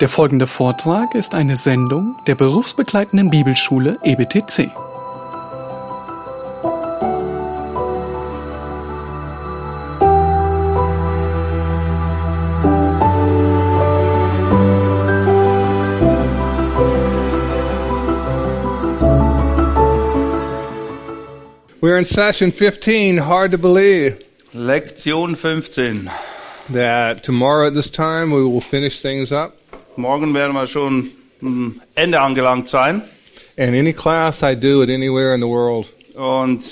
Der folgende Vortrag ist eine Sendung der berufsbegleitenden Bibelschule EBTC. We're in session 15. Hard to believe Lektion 15. that tomorrow at this time we will finish things up. Morgen werden wir schon am Ende angelangt sein. And any class I do it anywhere in the world, Und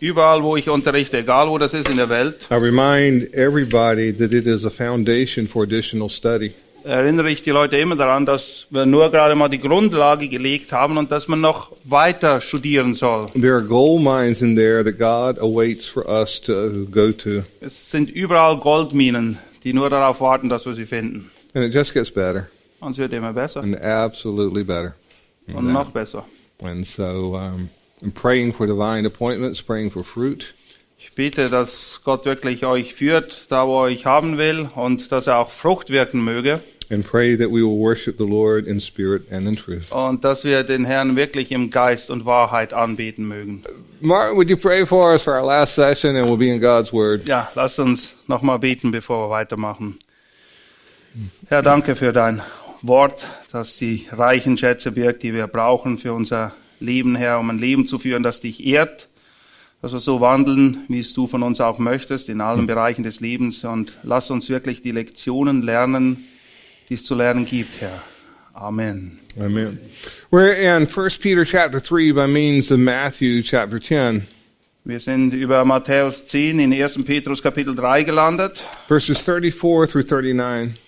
überall, wo ich unterrichte, egal wo das ist in der Welt, I remind everybody that it is a foundation for additional study. erinnere ich die Leute immer daran, dass wir nur gerade mal die Grundlage gelegt haben und dass man noch weiter studieren soll. There are gold mines in there that God awaits for us to go to. Es sind überall Goldminen, die nur darauf warten, dass wir sie finden. And it just gets better Und es wird immer besser and absolutely better. und noch besser. And so um, I'm praying for divine appointments, praying for fruit. Ich bete, dass Gott wirklich euch führt, da wo er euch haben will und dass er auch Frucht wirken möge. And pray that we will worship the Lord in spirit and in truth. und dass wir den Herrn wirklich im Geist und Wahrheit anbeten mögen. Martin, would you pray for us for our last session and we'll be in God's Word? Ja, lass uns nochmal beten, bevor wir weitermachen. Herr, danke für dein Wort, das die reichen Schätze birgt, die wir brauchen für unser Leben, Herr, um ein Leben zu führen, das dich ehrt, dass wir so wandeln, wie es du von uns auch möchtest, in allen Bereichen des Lebens. Und lass uns wirklich die Lektionen lernen, die es zu lernen gibt, Herr. Amen. Amen. We're in 1 Peter chapter 3 by means of Matthew chapter 10, Wir sind über Matthäus 10 in 1. Petrus Kapitel 3 gelandet verses 34 through 39.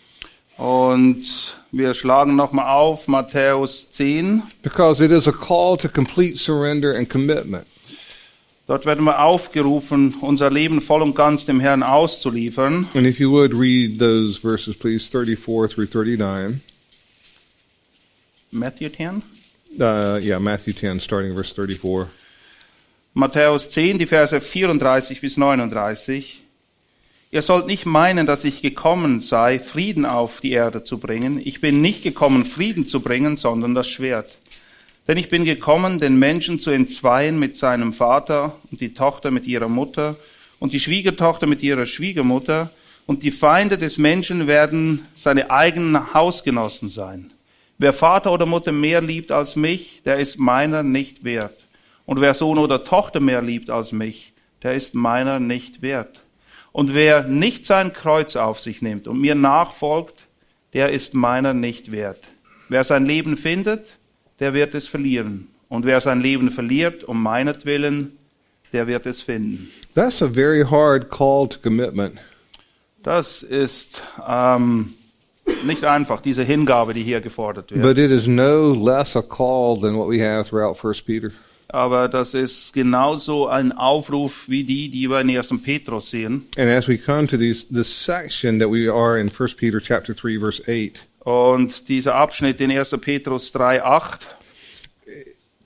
und wir schlagen nochmal auf Matthäus 10. Because it is a call to complete surrender and commitment. Dort werden wir aufgerufen, unser Leben voll und ganz dem Herrn auszuliefern. And if you would read those verses, please, 34 through 39. Matthew 10? Uh, yeah, Matthew 10, starting verse 34. Matthäus 10, die Verse 34 bis 39. Ihr sollt nicht meinen, dass ich gekommen sei, Frieden auf die Erde zu bringen. Ich bin nicht gekommen, Frieden zu bringen, sondern das Schwert. Denn ich bin gekommen, den Menschen zu entzweien mit seinem Vater und die Tochter mit ihrer Mutter und die Schwiegertochter mit ihrer Schwiegermutter und die Feinde des Menschen werden seine eigenen Hausgenossen sein. Wer Vater oder Mutter mehr liebt als mich, der ist meiner nicht wert. Und wer Sohn oder Tochter mehr liebt als mich, der ist meiner nicht wert. Und wer nicht sein Kreuz auf sich nimmt und mir nachfolgt, der ist meiner nicht wert. Wer sein Leben findet, der wird es verlieren. Und wer sein Leben verliert um meinetwillen, der wird es finden. That's a very hard call to commitment. Das ist ähm, nicht einfach, diese Hingabe, die hier gefordert wird. But it is no less a call than what we have throughout 1 Peter. Aber das ist genauso ein Aufruf wie die, die wir in 1. Petrus sehen. And as we come to these, this section that we are in 1 Peter chapter 3 verse 8, Und dieser Abschnitt in 1. Petrus 3, 8,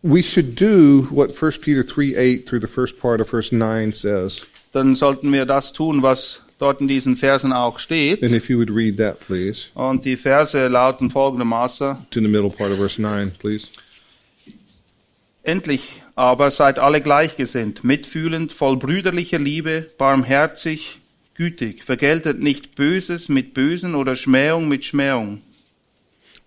we should do what 1 Peter 3 8 through the first part of verse 9 says. dann sollten wir das tun, was dort in diesen Versen auch steht. And if you would read that, please, Und die Verse lauten folgendermaßen, to the middle part of verse 9, please. Endlich aber seid alle gleichgesinnt, mitfühlend, voll brüderlicher Liebe, barmherzig, gütig, vergeltet nicht Böses mit Bösen oder Schmähung mit Schmähung.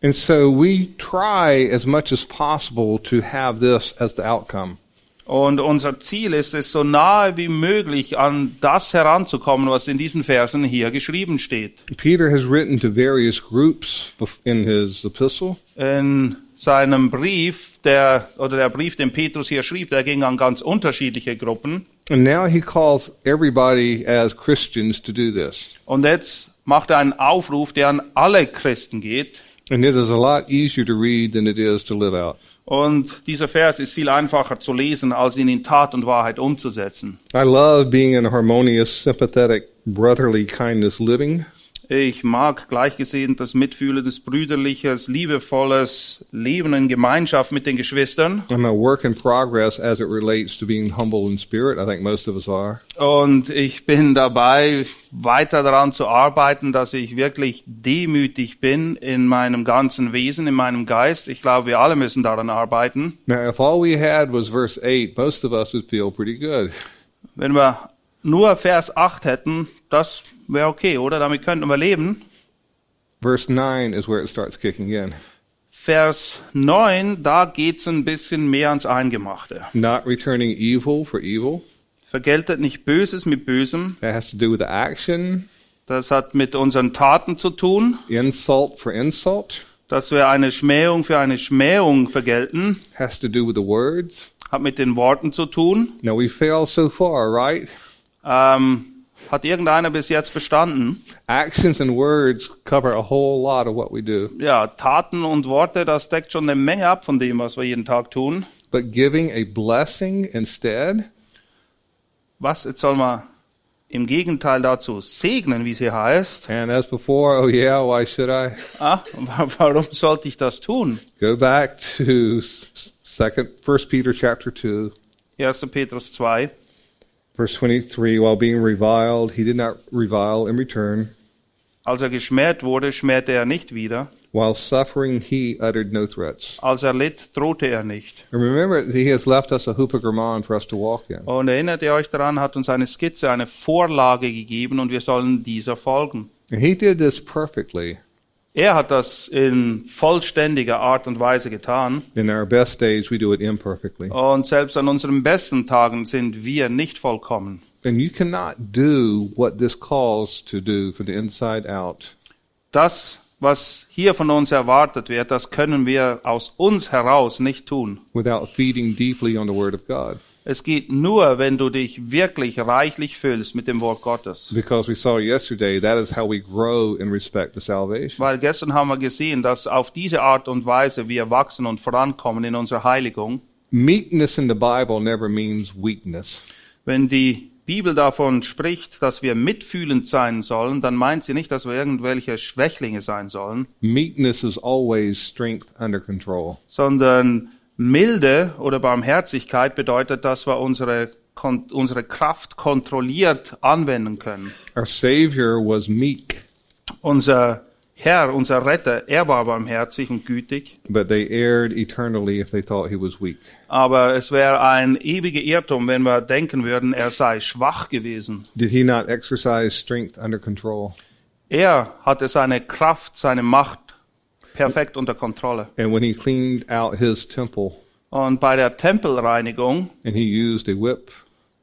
And so we try as much as possible to have this as the outcome. Und unser Ziel ist es, so nahe wie möglich an das heranzukommen, was in diesen Versen hier geschrieben steht. Peter has written to various groups in his epistle, In seinem Brief, der, oder der Brief, den Petrus hier schrieb, der ging an ganz unterschiedliche Gruppen. and now he calls everybody as Christians to do this. Und jetzt macht er einen Aufruf, der an alle Christen geht. And it is a lot easier to read than it is to live out. Und dieser Vers ist viel einfacher zu lesen, als ihn in Tat und Wahrheit umzusetzen. I love being in harmonious, sympathetic, brotherly kindness living. Ich mag gleichgesinntes, mitfühlendes, brüderliches, liebevolles Leben in Gemeinschaft mit den Geschwistern. I'm a work in progress as it relates to being humble in spirit. I think most of us are. Und ich bin dabei, weiter daran zu arbeiten, dass ich wirklich demütig bin in meinem ganzen Wesen, in meinem Geist. Ich glaube, wir alle müssen daran arbeiten. Now, if all we had was verse 8, most of us would feel pretty good. Wenn wir nur Vers 8 hätten, das wäre okay, oder? Damit könnten wir leben. Verse 9 is where it starts kicking in. Vers 9, da geht's ein bisschen mehr ans Eingemachte. Not returning evil for evil. Vergeltet nicht Böses mit Bösem. That has to do with the action. Das hat mit unseren Taten zu tun, Insult for insult. dass wir eine Schmähung für eine Schmähung vergelten. Has to do with the words. Hat mit den Worten zu tun. Now, we fail so far, right? Ähm, hat irgendeiner bis jetzt bestanden? Actions and words cover a whole lot of what we do. Ja, Taten und Worte, das deckt schon eine Menge ab von dem, was wir jeden Tag tun. But giving a blessing instead, Was? Jetzt soll man im Gegenteil dazu segnen, wie es hier heißt. and as before, oh yeah, why should I? Ah, wa- warum sollte ich das tun? Go back to second, First Peter chapter two, 1. Petrus 2. Verse twenty-three. While being reviled, he did not revile in return. Als er geschmäht wurde, schmähte er nicht wieder. While suffering, he uttered no threats. Als er litt, drohte er nicht. And remember, he has left us a hupogrammon for us to walk in. Und erinnert ihr euch daran, hat uns eine Skizze, eine Vorlage gegeben und wir sollen dieser folgen. And he did this perfectly. Er hat das in vollständiger Art und Weise getan. In our best days, we do it imperfectly. Und selbst an unseren besten Tagen sind wir nicht vollkommen. And you cannot do what this calls to do from the inside out Das, was hier von uns erwartet wird, das können wir aus uns heraus nicht tun. without feeding deeply on the Word of God. Es geht nur, wenn du dich wirklich reichlich füllst mit dem Wort Gottes. Because we saw yesterday, that is how we grow in respect to salvation. Weil gestern haben wir gesehen, dass auf diese Art und Weise wir wachsen und vorankommen in unserer Heiligung. Meekness in the Bible never means weakness. Wenn die Bibel davon spricht, dass wir mitfühlend sein sollen, dann meint sie nicht, dass wir irgendwelche Schwächlinge sein sollen, Meekness is always strength under control. sondern Milde oder Barmherzigkeit bedeutet, dass wir unsere, unsere Kraft kontrolliert anwenden können. Our Savior was meek, Unser Herr, unser Retter, er war barmherzig und gütig, but they erred eternally if they thought he was weak. aber es wäre ein ewiger Irrtum, wenn wir denken würden, er sei schwach gewesen. Did he not exercise strength under control? Er hatte seine Kraft, seine Macht perfekt unter Kontrolle. And when he cleaned out his temple Und bei der Tempelreinigung, and he used a whip,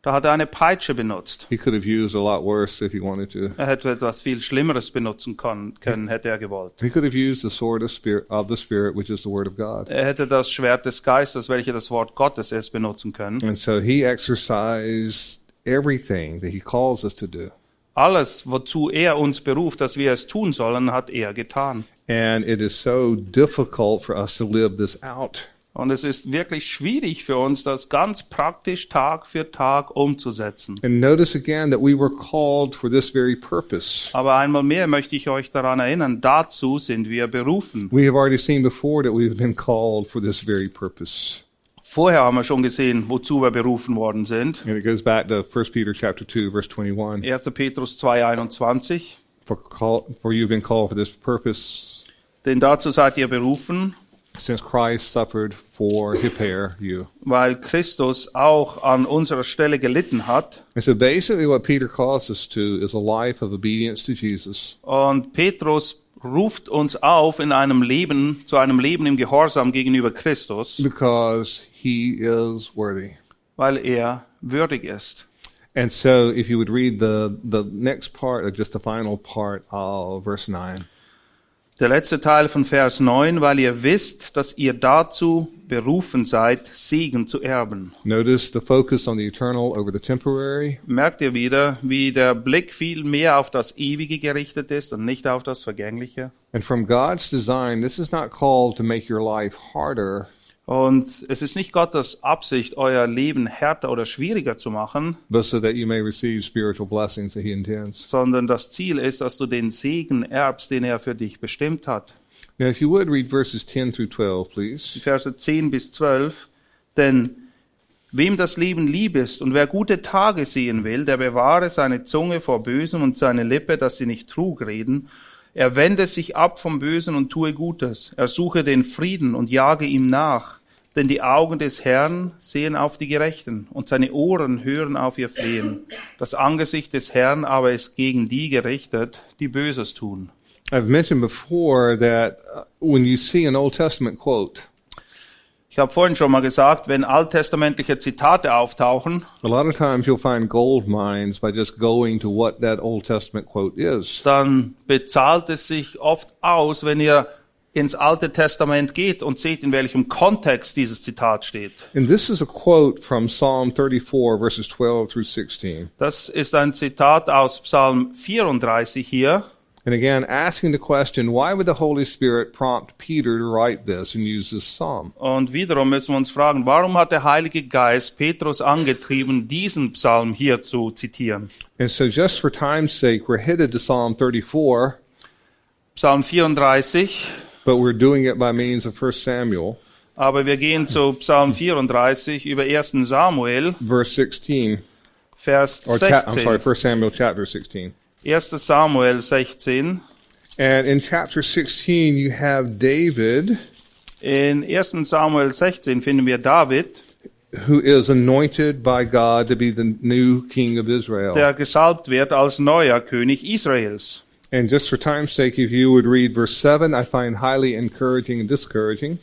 da hat er eine Peitsche benutzt. he could have used a lot worse if he wanted to. Er hätte etwas viel Schlimmeres benutzen können, können hätte er gewollt. He could have used the sword of spirit of the spirit, which is the word of God. Er hätte das Schwert des Geistes, welches das Wort Gottes ist, benutzen können. And so he exercised everything that he calls us to do. Alles, wozu er uns beruft, dass wir es tun sollen, hat er getan. And it is so difficult for us to live this out. Und es ist wirklich schwierig für uns, das ganz praktisch Tag für Tag umzusetzen. And notice again that we were called for this very purpose. Aber einmal mehr möchte ich euch daran erinnern, dazu sind wir berufen. We have already seen before that we've been called for this very purpose. Vorher haben wir schon gesehen, wozu wir berufen worden sind. And it goes back to 1 Peter chapter 2 verse 21. 1. Petrus 2,21. For call, for you've been called for this purpose Denn dazu seid ihr berufen, since Christ suffered for repair you. weil Christus auch an unserer Stelle gelitten hat. And so basically what Peter calls us to is a life of obedience to Jesus. Und Petrus ruft uns auf in einem Leben, zu einem Leben im Gehorsam gegenüber Christus, because he is worthy. weil er würdig ist. And so if you would read the, the next part or just the final part of verse 9. Der letzte Teil von Vers 9, weil ihr wisst, dass ihr dazu berufen seid, Segen zu erben. Notice the focus on the eternal over the temporary. Merkt ihr wieder, wie der Blick viel mehr auf das Ewige gerichtet ist und nicht auf das Vergängliche? And from God's design, this is not called to make your life harder, Und es ist nicht Gottes Absicht, euer Leben härter oder schwieriger zu machen, but so that you may receive spiritual blessings that He intends. sondern das Ziel ist, dass du den Segen erbst, den er für dich bestimmt hat. Now, if you would read verses 10 through 12, Die please. Verse 10 bis 12. Denn wem das Leben lieb ist und wer gute Tage sehen will, der bewahre seine Zunge vor Bösem und seine Lippe, dass sie nicht Trug reden. Er wende sich ab vom Bösen und tue Gutes. Er suche den Frieden und jage ihm nach. Denn die Augen des Herrn sehen auf die Gerechten und seine Ohren hören auf ihr Flehen. Das Angesicht des Herrn aber ist gegen die gerichtet, die Böses tun. I've mentioned before that uh, when you see an Old Testament quote, Ich habe vorhin schon mal gesagt, wenn alttestamentliche Zitate auftauchen, a lot of times you'll find gold mines by just going to what that Old Testament quote is. dann bezahlt es sich oft aus, wenn ihr ins Alte Testament geht und seht, in welchem Kontext dieses Zitat steht. And this is a quote from Psalm 34, verses 12 through 16. Das ist ein Zitat aus Psalm 34 hier. And again, asking the question, why would the Holy Spirit prompt Peter to write this and use this psalm? Und wiederum müssen wir uns fragen, warum hat der Heilige Geist Petrus angetrieben, diesen Psalm hier zu zitieren? And so, just for time's sake, we're headed to Psalm 34, Psalm 34, but we're doing it by means of 1 Samuel, aber wir gehen zu Psalm 34 über 1. Samuel, verse 16, Vers or cha- I'm sorry, 16. 1 Samuel chapter 16. 1. Samuel 16. And in chapter 16, you have David, In 1. Samuel 16 finden wir David, who is anointed by God to be the new king of Israel. der gesalbt wird als neuer König Israels. And just for time's sake, if you would read verse 7, I find highly encouraging and discouraging.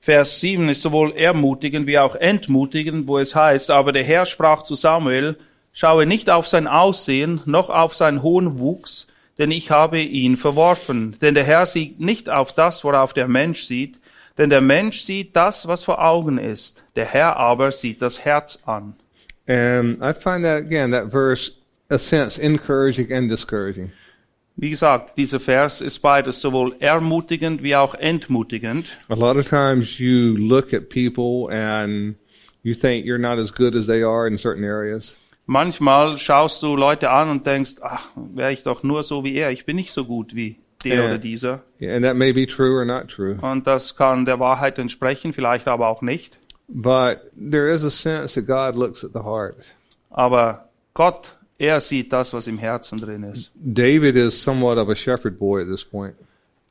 Vers 7 ist sowohl ermutigend wie auch entmutigend, wo es heißt, aber der Herr sprach zu Samuel, schaue nicht auf sein Aussehen, noch auf seinen hohen Wuchs, denn ich habe ihn verworfen. Denn der Herr sieht nicht auf das, worauf der Mensch sieht, denn der Mensch sieht das, was vor Augen ist. Der Herr aber sieht das Herz an. And I find that, again, that verse, a sense, encouraging and discouraging. Wie gesagt, dieser Vers ist beides sowohl ermutigend wie auch entmutigend. A lot of times you look at people and you think you're not as good as they are in certain areas. Manchmal schaust du Leute an und denkst, ach, wäre ich doch nur so wie er, ich bin nicht so gut wie der Ja. oder dieser. And that may be true or not true. Und das kann der Wahrheit entsprechen, vielleicht aber auch nicht. But there is a sense that God looks at the heart. Aber Gott, er sieht das, was im Herzen drin ist. David is somewhat of a shepherd boy at this point,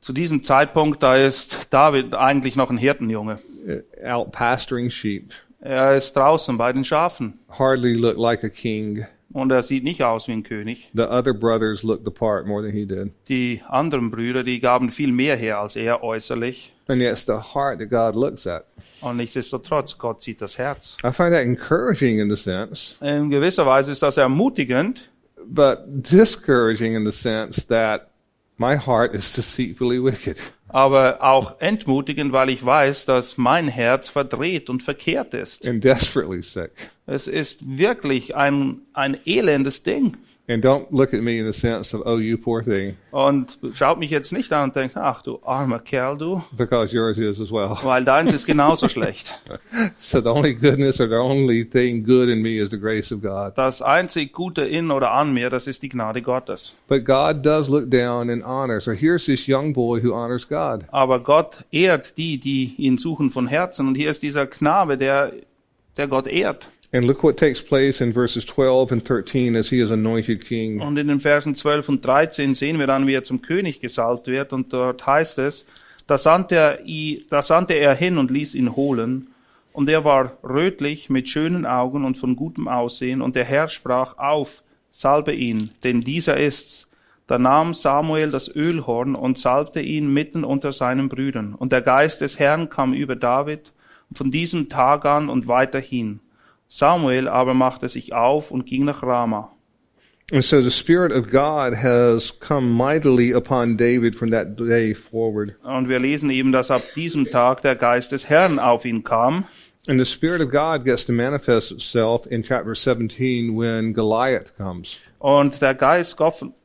Zu diesem Zeitpunkt, da ist David eigentlich noch ein Hirtenjunge. uh, out pasturing sheep. Er ist draußen bei den Schafen Hardly looked like a king. Und er sieht nicht aus wie ein König. The other brothers looked the part more than he did. Die anderen Brüder, die gaben viel mehr her als er äußerlich. And yet it's the heart that God looks at. Und nichtsdestotrotz, Gott sieht das Herz. I find that encouraging in the sense, In gewisser Weise ist das ermutigend, but discouraging in the sense that my heart is deceitfully wicked. aber auch entmutigend, weil ich weiß, dass mein Herz verdreht und verkehrt ist. and desperately sick. Es ist wirklich ein, ein elendes Ding. And don't look at me in the sense of, oh, you poor thing, Und schaut mich jetzt nicht an und denkt, ach du armer Kerl, du, because yours is as well. weil deins ist genauso schlecht. So the only goodness or the only thing good in me is the grace of God. Das einzig Gute in oder an mir, das ist die Gnade Gottes. But God does look down and honor. So here's this young boy who honors God. Aber Gott ehrt die, die ihn suchen von Herzen. Und hier ist dieser Knabe, der, der Gott ehrt. And look what takes place in verses 12 and 13 as he is anointed king. Und in den Versen 12 und 13 sehen wir dann, wie er zum König gesalbt wird. Und dort heißt es, da sandte er, da sandte er hin und ließ ihn holen. Und er war rötlich, mit schönen Augen und von gutem Aussehen. Und der Herr sprach auf, salbe ihn, denn dieser ist's. Da nahm Samuel das Ölhorn und salbte ihn mitten unter seinen Brüdern. Und der Geist des Herrn kam über David von diesem Tag an und weiterhin. Samuel aber machte sich auf und ging nach Rama. And so the Spirit of God has come mightily upon David from that day forward. Und wir lesen eben, dass ab diesem Tag der Geist des Herrn auf ihn kam. And the Spirit of God gets to manifest itself in chapter 17 when Goliath comes. Und der Geist,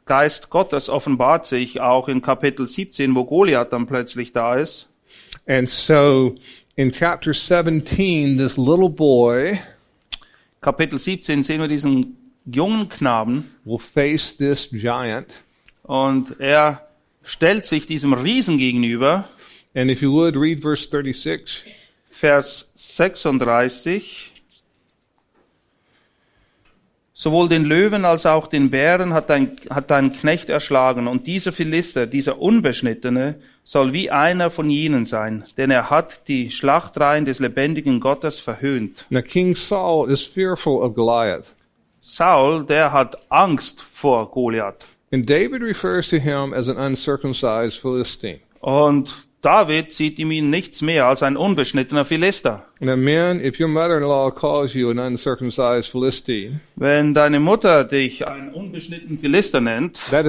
Geist Gottes offenbart sich auch in Kapitel 17, wo Goliath dann plötzlich da ist. And so In chapter 17, this little boy Kapitel 17 sehen wir diesen jungen Knaben will face this giant. und er stellt sich diesem Riesen gegenüber. And if you would, read verse 36. Vers 36. Sowohl den Löwen als auch den Bären hat dein, hat dein Knecht erschlagen, und dieser Philister, dieser Unbeschnittene, soll wie einer von jenen sein, denn er hat die Schlachtreihen des lebendigen Gottes verhöhnt. Now, King Saul is fearful of Goliath. Saul, der hat Angst vor Goliath. And David refers to him as an uncircumcised Philistine. Und David sieht in ihm nichts mehr als ein unbeschnittener Philister. Now, men, if your mother-in-law calls you an uncircumcised Philistine, Wenn deine Mutter dich einen unbeschnittenen Philister nennt, no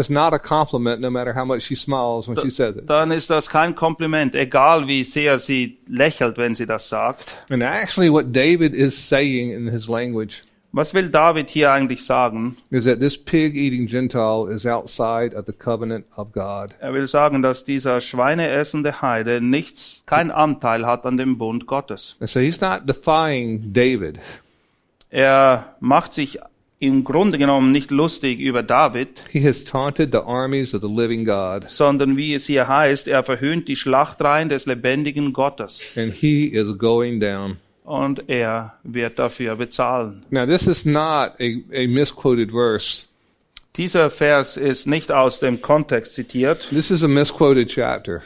dann ist das kein Kompliment, egal wie sehr sie lächelt, wenn sie das sagt. And actually, what David is saying in his language Was will David hier eigentlich sagen? is that this pig-eating Gentile is outside of the covenant of God. Er will sagen, dass dieser schweineessende Heide nichts, kein Anteil hat an dem Bund Gottes. And so he's not defying David. Er macht sich im Grunde genommen nicht lustig über David, He has taunted the armies of the living God, sondern wie es hier heißt, er verhöhnt die Schlachtreihen des lebendigen Gottes and he is going down. Und er wird dafür bezahlen. Now, this is not a, a misquoted verse. Dieser Vers ist nicht aus dem Kontext zitiert. This is a misquoted chapter.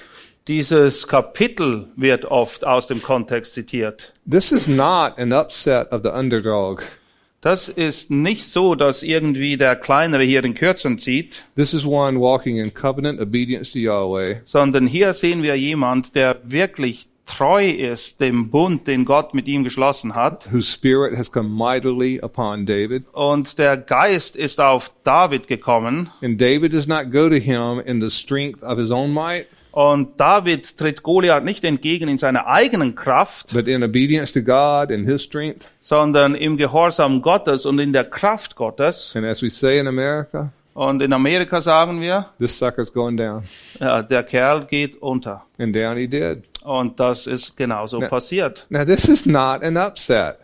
Dieses Kapitel wird oft aus dem Kontext zitiert. This is not an upset of the underdog. Das ist nicht so, dass irgendwie der Kleinere hier den Kürzeren zieht, This is one walking in covenant obedience to Yahweh, sondern hier sehen wir jemand, der wirklich treu ist dem Bund, den Gott mit ihm geschlossen hat. whose spirit has come mightily upon David. Und der Geist ist auf David gekommen. And David does not go to him in the strength of his own might, Und David tritt Goliath nicht entgegen in seiner eigenen Kraft, but in obedience to God and his strength. sondern im Gehorsam Gottes und in der Kraft Gottes. And as we say in America, Und in Amerika sagen wir, this sucker's going down. ja, der Kerl geht unter. And down he did. Und das ist genauso Ja. passiert. Now, this is not an upset,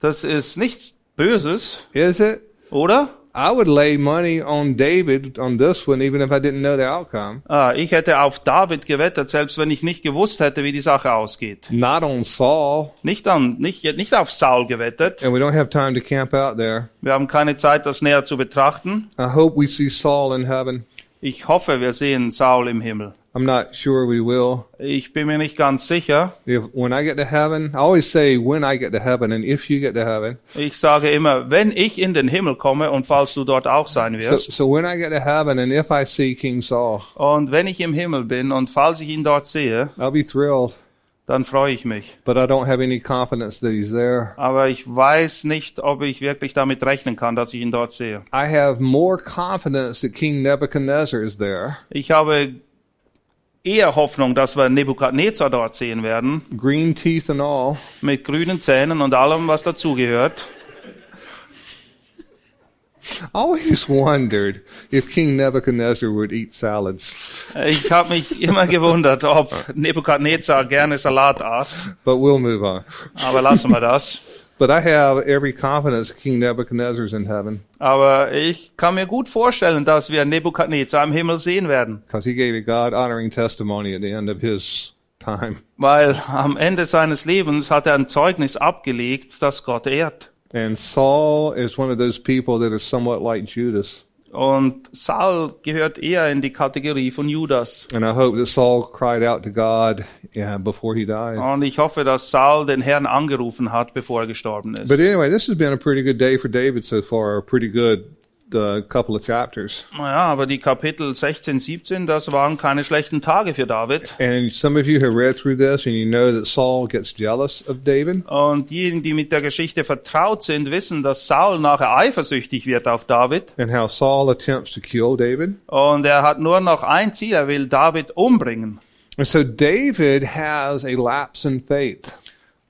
Das ist nichts Böses, is it? oder? I would lay money on David on this one, even if I didn't know the outcome. Ah, ich hätte auf David gewettet, selbst wenn ich nicht gewusst hätte, wie die Sache ausgeht. Not on Saul. Nicht, an, nicht, nicht auf Saul gewettet. And we don't have time to camp out there. Wir haben keine Zeit, das näher zu betrachten. I hope we see Saul in heaven. Ich hoffe, wir sehen Saul im Himmel. I'm not sure we will. Ich bin mir nicht ganz sicher. If when I get to heaven, I always say when I get to heaven and if you get to heaven. Ich sage immer, wenn ich in den Himmel komme und falls du dort auch sein So, wirst, so when I get to heaven and if I see King Saul, und wenn ich im Himmel bin und falls ich ihn dort sehe, I'll be thrilled. dann freue ich mich. But I don't have any confidence that he's there. Aber ich weiß nicht, ob ich wirklich damit rechnen kann, dass ich ihn dort sehe. I have more confidence that King Nebuchadnezzar is there. Ich habe eher Hoffnung, dass wir Nebukadnezar dort sehen werden, Green teeth and all. mit grünen Zähnen und allem, was dazugehört. Always wondered if King Nebuchadnezzar would eat salads. Ich habe mich immer gewundert, ob Nebukadnezar gerne Salat aß, But we'll move on. aber lassen wir das. But I have every confidence King Nebuchadnezzar's in heaven Aber ich kann mir gut vorstellen, dass wir Nebukadnezar im Himmel sehen werden, because he gave a God honoring testimony at the end of his time. weil am Ende seines Lebens hat er ein Zeugnis abgelegt, das Gott ehrt. And Saul is one of those people that is somewhat like Judas. Und Saul gehört eher in die Kategorie von Judas. Und ich hoffe, dass Saul den Herrn angerufen hat, bevor er gestorben ist. But anyway, this has been a pretty good day for David so far, a pretty good uh, couple of chapters. Naja, aber die Kapitel 16, 17, das waren keine schlechten Tage für David. And some of you have read through this and you know that Saul gets jealous of David. Und diejenigen, die mit der Geschichte vertraut sind, wissen, dass Saul nachher eifersüchtig wird auf David. and how Saul attempts to kill David. Und er hat nur noch ein Ziel, er will David umbringen. And so David has a lapse in faith.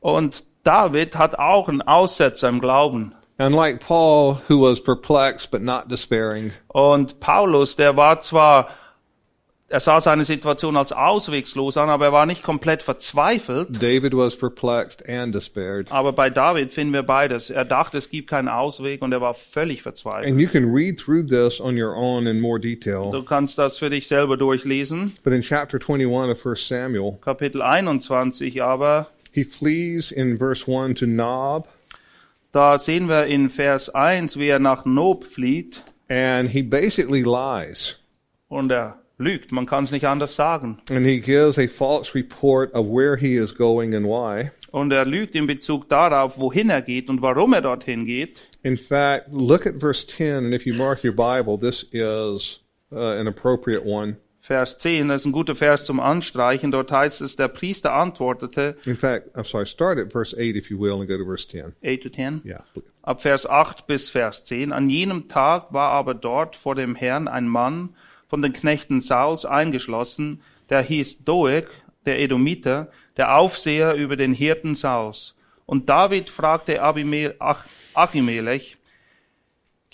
Und David hat auch einen Aussetzer im Glauben. Unlike Paul, who was perplexed but not despairing, Und Paulus, der war zwar er sah seine Situation als auswegslos an, aber er war nicht komplett verzweifelt. David was perplexed and despaired. Aber bei David finden wir beides. Er dachte, es gibt keinen Ausweg und er war völlig verzweifelt. And you can read through this on your own in more detail. Du kannst das für dich selber durchlesen. But in chapter 21 of 1 Samuel, Kapitel 21 aber, he flees in verse 1 to Nob, da sehen wir in Vers 1, wie er nach Nob flieht and he basically lies. und er lügt. Man kann es nicht anders sagen. And he gives a false report of where he is going and why. Und er lügt in Bezug darauf, wohin er geht und warum er dorthin geht. In fact, look at verse 10, and if you mark your Bible, this is uh, an appropriate one. Vers 10, das ist ein guter Vers zum Anstreichen. Dort heißt es, der Priester antwortete, In fact, I'm sorry, start at verse 8 if you will and go to verse 10. 8 to 10, Yeah. ab Vers 8 bis Vers 10. An jenem Tag war aber dort vor dem Herrn ein Mann von den Knechten Sauls eingeschlossen, der hieß Doeg, der Edomiter, der Aufseher über den Hirten Sauls. Und David fragte Achimelech,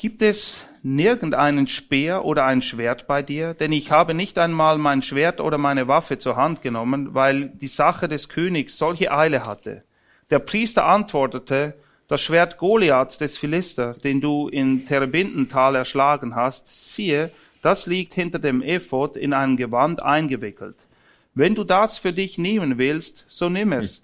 gibt es nirgendeinen Speer oder ein Schwert bei dir? Denn ich habe nicht einmal mein Schwert oder meine Waffe zur Hand genommen, weil die Sache des Königs solche Eile hatte. Der Priester antwortete, das Schwert Goliaths des Philister, den du in Terebintental erschlagen hast, siehe, das liegt hinter dem Ephod in einem Gewand eingewickelt. Wenn du das für dich nehmen willst, so nimm es.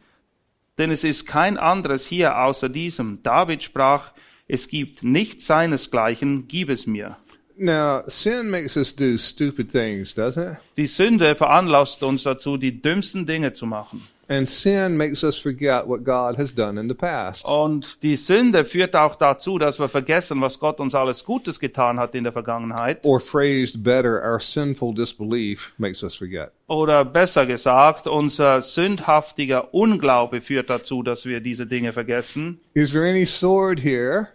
Denn es ist kein anderes hier außer diesem. David sprach, es gibt nichts seinesgleichen, gib es mir. Now, sin makes us do stupid things, doesn't it? Die Sünde veranlasst uns dazu, die dümmsten Dinge zu machen. And sin makes us forget what God has done in the past. Und die Sünde führt auch dazu, dass wir vergessen, was Gott uns alles Gutes getan hat in der Vergangenheit. Or phrased better, our sinful disbelief makes us forget. Oder besser gesagt, unser sündhaftiger Unglaube führt dazu, dass wir diese Dinge vergessen. Is there any sword here?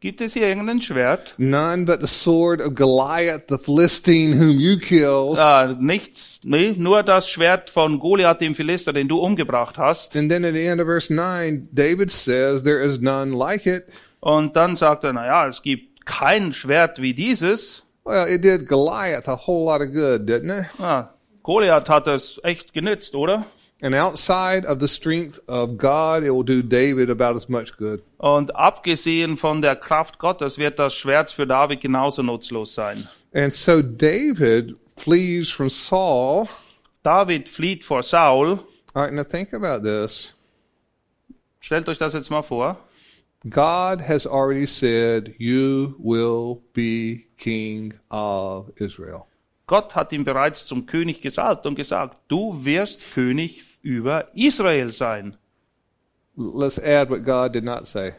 Gibt es hier irgendein Schwert? None but the sword of Goliath, the Philistine whom you killed. Ah, nichts, nee, nur das Schwert von Goliath, dem Philister, den du umgebracht hast. And then at the end of verse 9, David says, There is none like it. Und dann sagt er, na ja, es gibt kein Schwert wie dieses. Well, it did Goliath a whole lot of good, didn't it? Ah, Goliath hat es echt genützt, oder? And outside of the strength of God, it will do David about as much good. Und abgesehen von der Kraft Gottes wird das Schwert für David genauso nutzlos sein. And so David flees from Saul. David flieht vor Saul. All right, now think about this. Stellt euch das jetzt mal vor. God has already said, You will be king of Israel. Gott hat ihn bereits zum König gesalbt und gesagt, du wirst König über Israel sein. Let's add what God did not say.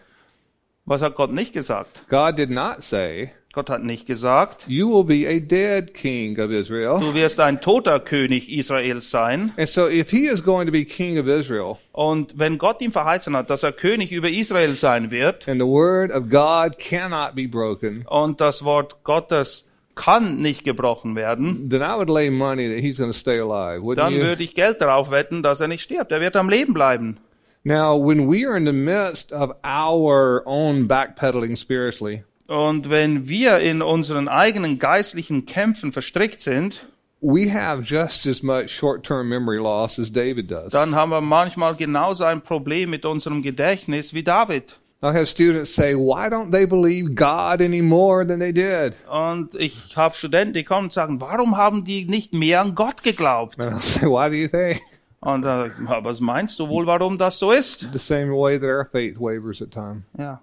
Was hat Gott nicht gesagt? God did not say, Gott hat nicht gesagt, You will be a dead king of Israel. du wirst ein toter König Israels sein. And so if he is going to be king of Israel, Und wenn Gott ihm verheißen hat, dass er König über Israel sein wird, and the word of God cannot be broken, und das Wort Gottes kann nicht gebrochen werden, then I would lay money that he's going to stay alive, wouldn't dann you? würde ich Geld darauf wetten, dass er nicht stirbt. Er wird am Leben bleiben. Now, when we are in the midst of our own backpedaling spiritually, Und wenn wir in unseren eigenen geistlichen Kämpfen verstrickt sind, we have just as much short-term memory loss as David does. dann haben wir manchmal genauso ein Problem mit unserem Gedächtnis wie David. I have students say, why don't they believe God any more than they did? Und ich habe Studenten, die kommen und sagen, warum haben die nicht mehr an Gott geglaubt? And I'll say, why do you think? Und ja, was meinst du wohl, warum das so ist? The same way that our faith wavers at times. Ja.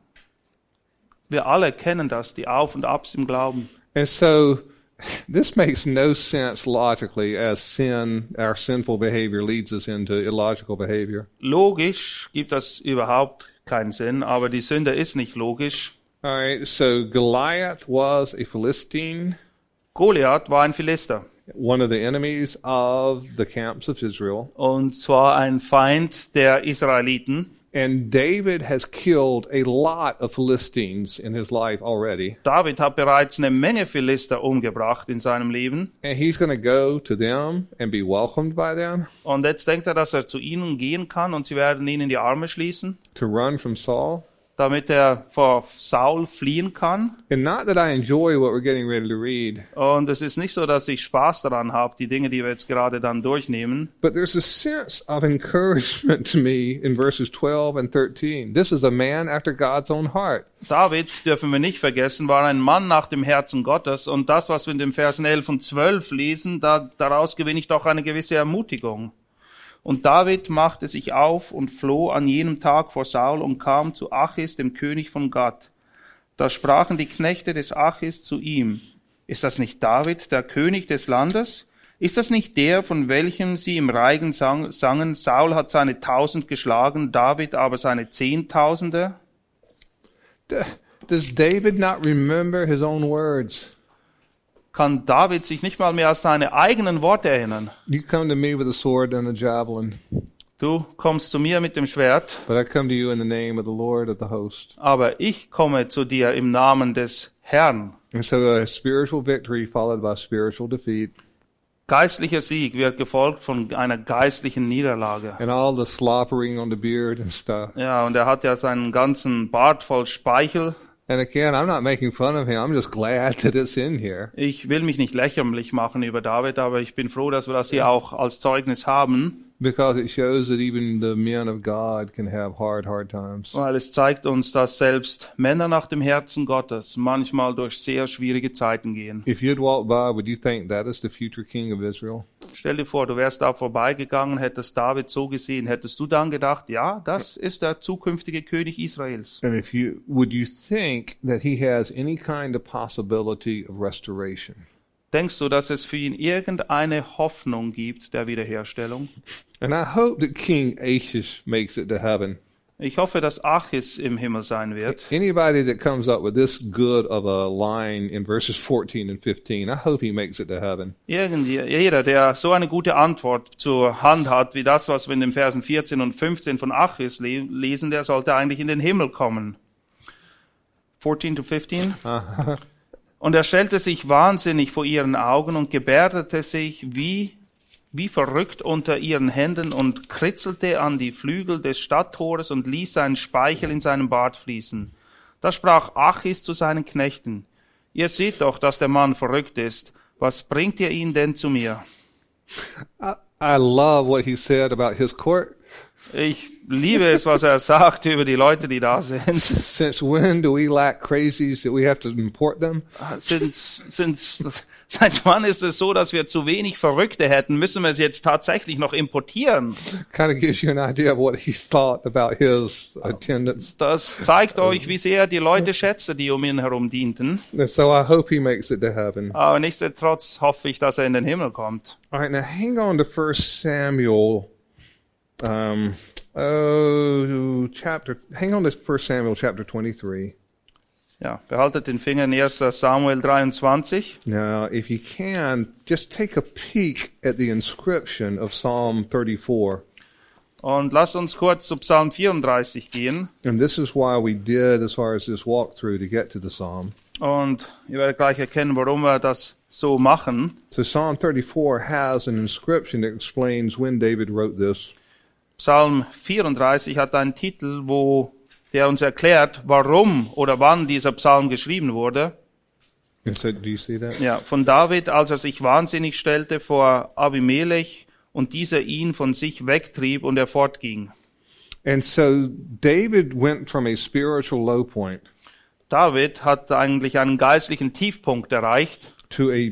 Wir alle kennen das, die Auf und Abs im Glauben. And so this makes no sense logically as sin, our sinful behavior leads us into illogical behavior. Logisch gibt das überhaupt keinen Sinn, aber die Sünde ist nicht logisch. All right, so Goliath was a Philistine, Goliath war ein Philister one of the enemies of the camps of Israel. und zwar ein Feind der Israeliten. And David has killed a lot of Philistines in his life already. David hat bereits eine Menge Philister umgebracht in seinem Leben. And he's going to go to them and be welcomed by them Und jetzt denkt er, dass er zu ihnen gehen kann und sie werden ihn in die Arme schließen. to run from Saul. Damit er vor Saul fliehen kann. And not that I enjoy what we're getting ready to read, Und es ist nicht so, dass ich Spaß daran habe, die Dinge, die wir jetzt gerade dann durchnehmen. but there's a sense of encouragement to me in verses 12 and 13. This is a man after God's own heart. David, dürfen wir nicht vergessen, war ein Mann nach dem Herzen Gottes. Und das, was wir in den Versen 11 und 12 lesen, da, daraus gewinne ich doch eine gewisse Ermutigung. Und David machte sich auf und floh an jenem Tag vor Saul und kam zu Achis, dem König von Gad. Da sprachen die Knechte des Achis zu ihm, ist das nicht David, der König des Landes? Ist das nicht der, von welchem sie im Reigen sang, sangen, Saul hat seine tausend geschlagen, David aber seine Zehntausende? Does David not remember his own words? Kann David sich nicht mal mehr an seine eigenen Worte erinnern? You come to me with a sword and a javelin, Du kommst zu mir mit dem Schwert, but I come to you in the name of the Lord of the host. aber ich komme zu dir im Namen des Herrn. And so a spiritual victory followed by spiritual defeat, Geistlicher Sieg wird gefolgt von einer geistlichen Niederlage. and all the on the beard and stuff. Ja, und er hat ja seinen ganzen Bart voll Speichel. And again, I'm not making fun of him. I'm just glad that it's in here. Ich will mich nicht lächerlich machen über David, aber ich bin froh, dass wir das hier auch als Zeugnis haben, Because it shows that even the men of God can have hard, hard times. weil es zeigt uns, dass selbst Männer nach dem Herzen Gottes manchmal durch sehr schwierige Zeiten gehen. If you'd walk by, would you think that is the future king of Israel? Stell dir vor, du wärst da vorbeigegangen, hättest David so gesehen, hättest du dann gedacht, ja, das ist der zukünftige König Israels. And if you would you think that he has any kind of possibility of restoration? Denkst du, dass es für ihn irgendeine Hoffnung gibt der Wiederherstellung? And I hope that King Achish makes it to heaven. Ich hoffe, dass Achis im Himmel sein wird. Anybody that comes up with this good of a line in verses 14 and 15, I hope he makes it to heaven. Jeder, der so eine gute Antwort zur Hand hat, wie das, was wir in den Versen 14 und 15 von Achis le lesen, der sollte eigentlich in den Himmel kommen. 14 to 15. Und er stellte sich wahnsinnig vor ihren Augen und gebärdete sich wie, wie verrückt unter ihren Händen und kritzelte an die Flügel des Stadttores und ließ seinen Speichel in seinem Bart fließen. Da sprach Achis zu seinen Knechten, ihr seht doch, dass der Mann verrückt ist. Was bringt ihr ihn denn zu mir? I, I love what he said about his court. Ich liebe es, was er sagt über die Leute, die da sind. Since when do we lack crazies that we have to import them? Sind, sind, seit wann ist es so, dass wir zu wenig Verrückte hätten? Müssen wir es jetzt tatsächlich noch importieren? Kind of gives you an idea of what he thought about his attendance. Das zeigt euch, wie sehr die Leute schätze, die um ihn herum dienten. And so I hope he makes it to heaven. Aber nichtsdestotrotz hoffe ich, dass er in den Himmel kommt. All right, now hang on to First Samuel. Um, oh, chapter. Hang on to First Samuel chapter twenty-three. Ja, behaltet den Finger in 1. Samuel 23. Now, if you can, just take a peek at the inscription of Psalm thirty-four. Und lasst uns kurz zu Psalm 34 gehen. And this is why we did as far as this walkthrough to get to the Psalm. Und ihr werdet gleich erkennen, warum wir das so machen. So Psalm 34 has an inscription that explains when David wrote this. Psalm 34 hat einen Titel, wo der uns erklärt, warum oder wann dieser Psalm geschrieben wurde. So, do you see that? Ja, von David, als er sich wahnsinnig stellte vor Abimelech und dieser ihn von sich wegtrieb und er fortging. And so David went from a spiritual low point David hat eigentlich einen geistlichen Tiefpunkt erreicht, to a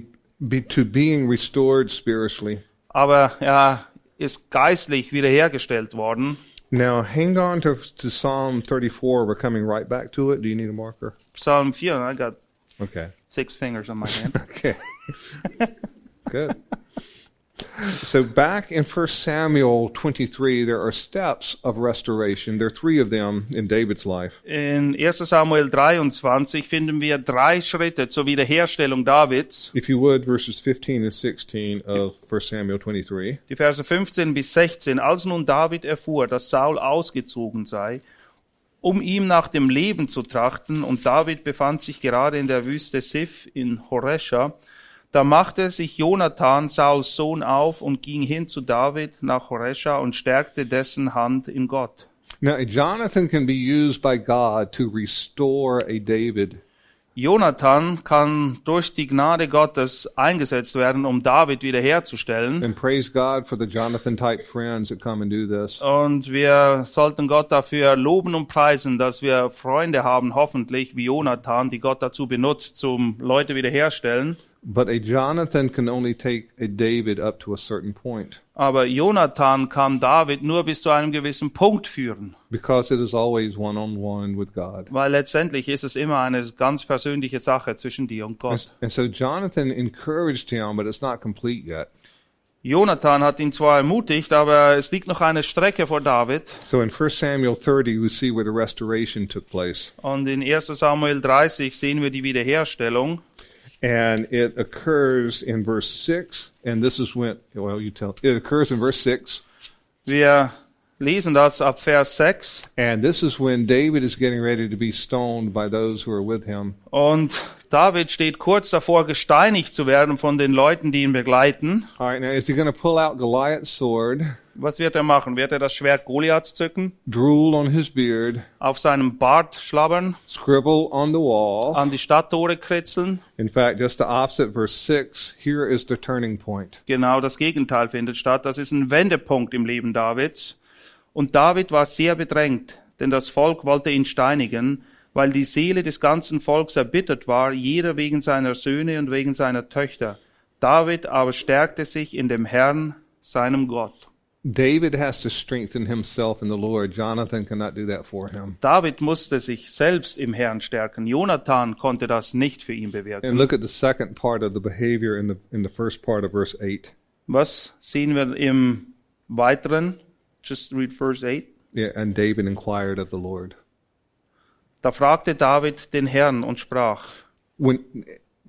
to being restored spiritually. aber er ist geistlich wiederhergestellt worden. Now, hang on to, to Psalm 34. We're coming right back to it. Do you need a marker? Psalm 4, I got Okay. six fingers on my hand. Okay. Good. So back in 1 Samuel 23, there are steps of restoration. There are three of them in David's life. In 1 Samuel 23 finden wir drei Schritte zur Wiederherstellung Davids. If you would, verses 15 and 16 of 1 Samuel 23. Die Verse 15 bis 16. Als nun David erfuhr, dass Saul ausgezogen sei, um ihm nach dem Leben zu trachten, und David befand sich gerade in der Wüste Sif in Horesha, da machte sich Jonathan, Sauls Sohn, auf und ging hin zu David nach Horesha und stärkte dessen Hand in Gott. Now, Jonathan can be used by God to restore a David. Jonathan kann durch die Gnade Gottes eingesetzt werden, um David wiederherzustellen. And praise God for the Jonathan type friends that come and do this. Und wir sollten Gott dafür loben und preisen, dass wir Freunde haben, hoffentlich wie Jonathan, die Gott dazu benutzt, zum Leute wiederherstellen. But a Jonathan can only take a David up to a certain point Aber Jonathan kann David nur bis zu einem gewissen Punkt führen, because it is always one on one with God. weil letztendlich ist es immer eine ganz persönliche Sache zwischen dir und And, Gott. and so Jonathan encouraged him, but it's not complete yet. Jonathan hat ihn zwar ermutigt, aber es liegt noch eine Strecke vor David. So in 1 Samuel 30, we see where the restoration took place. Und in 1 Samuel 30 sehen wir die Wiederherstellung. And it occurs in verse 6. And this is when, well, you tell, it occurs in verse 6. Wir lesen das ab Vers 6. And this is when David is getting ready to be stoned by those who are with him. Und David steht kurz davor, gesteinigt zu werden von den Leuten, die ihn begleiten. All right, now is he going to pull out Goliath's sword, Was wird er machen? Wird er das Schwert Goliaths zücken, drool on his beard, auf seinem Bart schlabbern, scribble on the wall? an die Stadttore kritzeln? In fact, just the opposite, verse 6, here is the turning point. Genau das Gegenteil findet statt. Das ist ein Wendepunkt im Leben Davids. Und David war sehr bedrängt, denn das Volk wollte ihn steinigen, weil die Seele des ganzen Volks erbittert war, jeder wegen seiner Söhne und wegen seiner Töchter. David aber stärkte sich in dem Herrn, seinem Gott. David has to strengthen himself in the Lord. Jonathan cannot do that for him. David musste sich selbst im Herrn stärken. Jonathan konnte das nicht für ihn And bewirken. look at the second part of the behavior in the in the first part of verse 8. Was sehen wir im Weiteren? Just read verse 8. Yeah, and David inquired of the Lord. Da fragte David den Herrn und sprach, When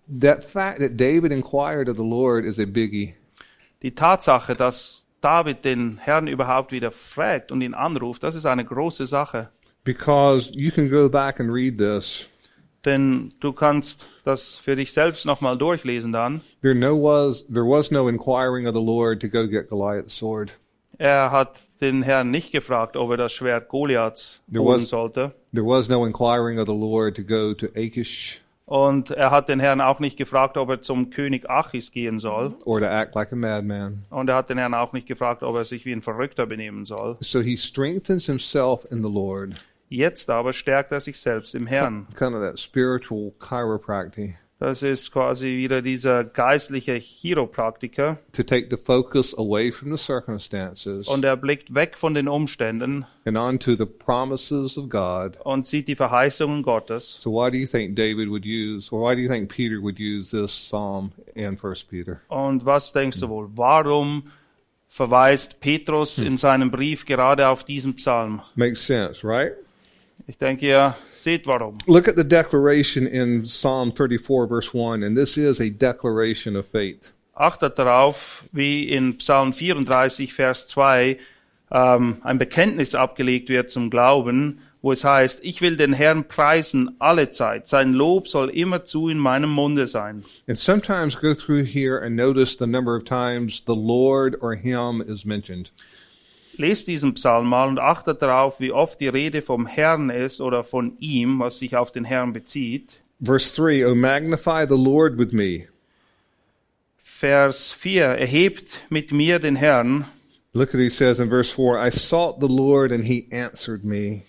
that fact that David inquired of the Lord is a biggie. Die Tatsache, dass David den Herrn überhaupt wieder fragt und ihn anruft, das ist eine große Sache. Because you can go back and read this. Denn du kannst das für dich selbst nochmal durchlesen dann. There no was there was no inquiring of the Lord to go get Goliath's sword. Er hat den Herrn nicht gefragt, ob er das Schwert Goliaths There holen was- sollte. There was no inquiring of the Lord to go to Achish Und er hat den Herrn auch nicht gefragt, ob er zum König Achis gehen soll. or to act like a madman. Und er hat den Herrn auch nicht gefragt, ob er sich wie ein Verrückter benehmen soll. So he strengthens himself in the Lord. Jetzt aber stärkt er sich selbst im Herrn. Kind of that spiritual chiropractic Das ist quasi wieder dieser geistliche Chiropraktiker. to take the focus away from the circumstances Und er blickt weg von den Umständen and onto the promises of God. und sieht die Verheißungen Gottes. So why do you think David would use, or why do you think Peter would use this psalm in First Peter? Und was denkst du wohl? Warum verweist Petrus in seinem Brief gerade auf diesen Psalm? Makes sense, right? Ich denke, ihr seht warum. Look at the declaration in Psalm 34, verse 1, and this is a declaration of faith. Achtet darauf, wie in Psalm 34, Vers 2 ähm, ein Bekenntnis abgelegt wird zum Glauben, wo es heißt, ich will den Herrn preisen alle Zeit, sein Lob soll immerzu in meinem Munde sein. And sometimes go through here and notice the number of times the Lord or Him is mentioned. Lest diesen Psalm mal und achtet darauf, wie oft die Rede vom Herrn ist oder von ihm, was sich auf den Herrn bezieht. Verse 3 O magnify the Lord with me. Vers 4, erhebt mit mir den Herrn Look at he says in verse 4 I sought the Lord and he answered me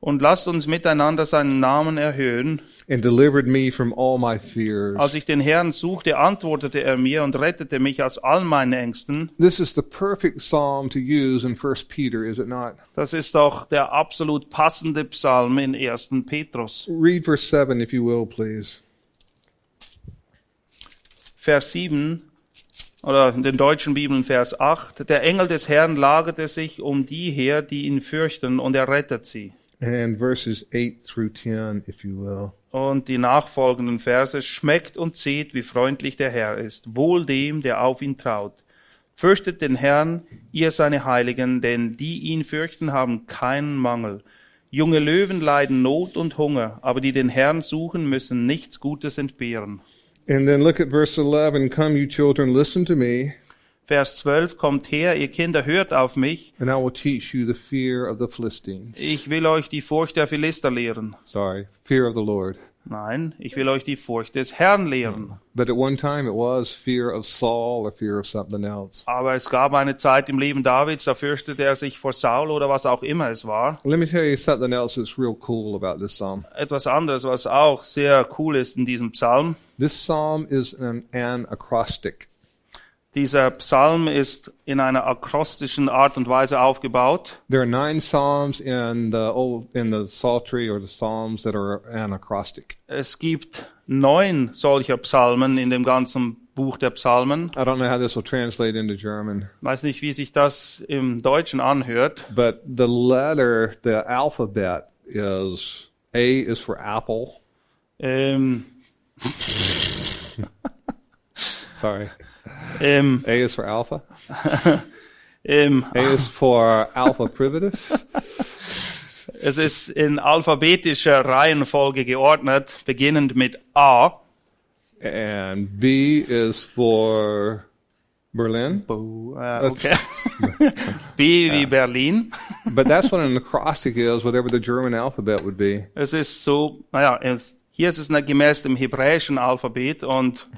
und lasst uns miteinander seinen Namen erhöhen. And delivered me from all my fears. Als ich den Herrn suchte, antwortete er mir und rettete mich aus all meinen Ängsten. This is the perfect psalm to use in 1 Peter, is it not? Das ist doch der absolut passende Psalm in 1. Petrus. Read verse 7, if you will, please. Vers 7 oder in den deutschen Bibeln Vers 8. Der Engel des Herrn lagerte sich um die her, die ihn fürchten, und er rettet sie. And verses 8 through 10, if you will. Und die nachfolgenden Verse, schmeckt und seht, wie freundlich der Herr ist, wohl dem, der auf ihn traut. Fürchtet den Herrn, ihr seine Heiligen, denn die ihn fürchten, haben keinen Mangel. Junge Löwen leiden Not und Hunger, aber die den Herrn suchen, müssen nichts Gutes entbehren. And then look at verse 11 Come, you children, listen to me. Vers 12, kommt her, ihr Kinder, hört auf mich. and I will teach you the fear of the Philistines. Ich will euch die Furcht der Philister lehren. Sorry, fear of the Lord. Nein, ich will euch die Furcht des Herrn lehren. But at one time it was fear of Saul or fear of something else. Aber es gab eine Zeit im Leben Davids, da fürchtete er sich vor Saul oder was auch immer es war. Let me tell you something else that's real cool about this psalm. Etwas anderes, was auch sehr cool ist in diesem Psalm. This psalm is an, an acrostic. Dieser Psalm ist in einer akrostischen Art und Weise aufgebaut. There are nine psalms in the old in the Psaltery or the Psalms that are an acrostic. Es gibt neun solcher Psalmen in dem ganzen Buch der Psalmen. I don't know how this will translate into German, Weiß nicht, wie sich das im Deutschen anhört. but the letter, the alphabet is A is for apple. Ähm, Sorry, ähm, A is for alpha. ähm, A is for alpha privative. es ist in alphabetischer Reihenfolge geordnet, beginnend mit A. And B is for Berlin. Äh, okay. B wie Berlin. But that's what an acrostic is, whatever the German alphabet would be. Es ist so, naja, es, hier ist es gemäß dem hebräischen Alphabet und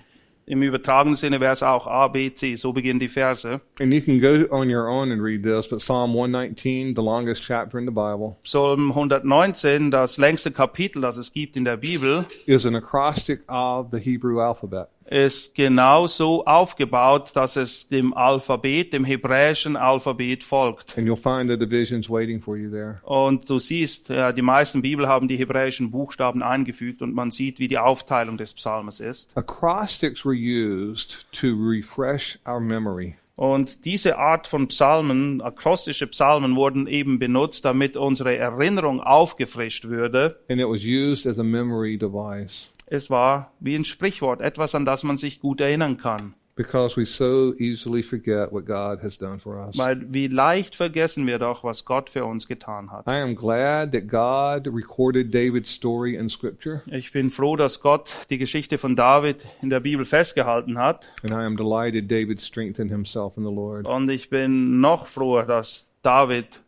im übertragenen Sinne wäre es auch A, B, C. So beginnen die Verse. And you can go on your own and read this, but Psalm 119, the longest chapter in the Bible, Psalm 119, das längste Kapitel, das es gibt in der Bibel, is an acrostic of the Hebrew alphabet. Ist genau so aufgebaut, dass es dem Alphabet, dem hebräischen Alphabet folgt. And you'll find the divisions waiting for you there. Und du siehst, die meisten Bibel haben die hebräischen Buchstaben eingefügt und man sieht, wie die Aufteilung des Psalmes ist. Acrostics were used to refresh our memory. Und diese Art von Psalmen, akrostische Psalmen, wurden eben benutzt, damit unsere Erinnerung aufgefrischt würde. And it was used as a memory device Es war wie ein Sprichwort, etwas, an das man sich gut erinnern kann. Because we so easily forget what God has done for us. Weil wie leicht vergessen wir doch, was Gott für uns getan hat. I am glad that God recorded David's story in Scripture, Ich bin froh, dass Gott die Geschichte von David in der Bibel festgehalten hat. and I am delighted David strengthened himself in the Lord. Und ich bin noch froher, dass David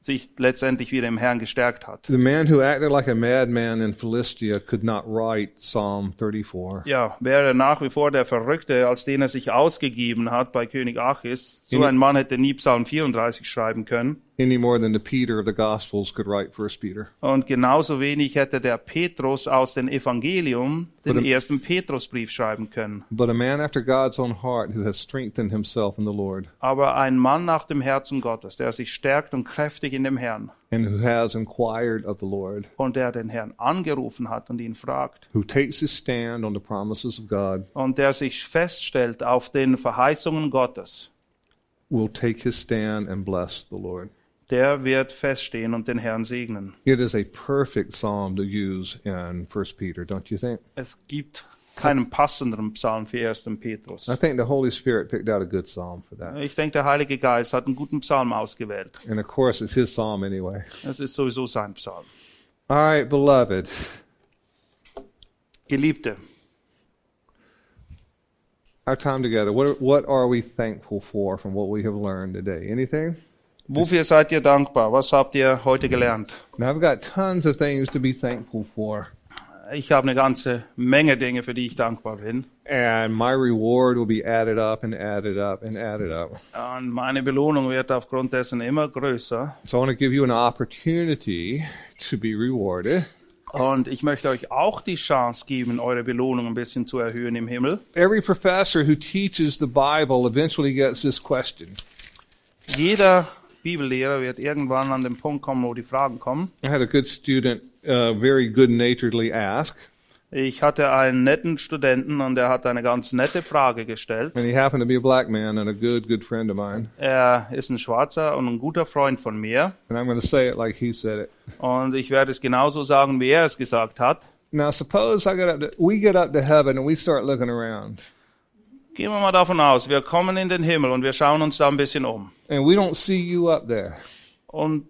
sich letztendlich wieder im Herrn gestärkt hat. The man who acted like a madman in Philistia could not write Psalm 34. Ja, wäre nach wie vor der Verrückte, als den er sich ausgegeben hat bei König Achis. So In- ein Mann hätte nie Psalm 34 schreiben können. Any more than the Peter of the Gospels could write First Peter. Und genauso wenig hätte der Petrus aus dem Evangelium den Oder- ersten Petrusbrief schreiben können. But a man after God's own heart who has strengthened himself in the Lord Aber ein Mann nach dem Herzen Gottes, der sich stärkt und kräftig in dem Herrn and who has inquired of the Lord, und der den Herrn angerufen hat und ihn fragt who takes his stand on the promises of God, und der sich feststellt auf den Verheißungen Gottes, will take his stand and bless the Lord. Der wird feststehen und den Herrn segnen. It is a perfect psalm to use in First Peter, don't you think? Es gibt keinen passenderen Psalm für 1. Petrus. I think the Holy Spirit picked out a good psalm for that. Ich denke, der Heilige Geist hat einen guten Psalm ausgewählt. And of course, it's his psalm anyway. Es ist sowieso sein Psalm. All right, beloved. Geliebte, Our time together. What, what are we thankful for from what we have learned today? Anything? Wofür seid ihr dankbar? Was habt ihr heute gelernt? I've got tons of things to be thankful for. Ich habe eine ganze Menge Dinge, für die ich dankbar bin. And my reward will be added up and added up and added up. Und meine Belohnung wird aufgrund dessen immer größer. So I want to give you an opportunity to be rewarded. Und ich möchte euch auch die Chance geben, eure Belohnung ein bisschen zu erhöhen im Himmel. Every professor who teaches the Bible eventually gets this question. Jeder Bibellehrer wird irgendwann an den Punkt kommen, wo die Fragen kommen. I had a good student uh, very good naturedly ask, Ich hatte einen netten Studenten und der hat eine ganz nette Frage gestellt. and he happened to be a black man and a good, good friend of mine. Er ist ein Schwarzer und ein guter Freund von mir. And I'm going to say it like he said it. Und ich werde es genauso sagen, wie er es gesagt hat. Now, suppose I get up to, we get up to heaven and we start looking around, Gehen wir mal davon aus, wir kommen in den Himmel und wir schauen uns da ein bisschen um. and we don't see you up there. Und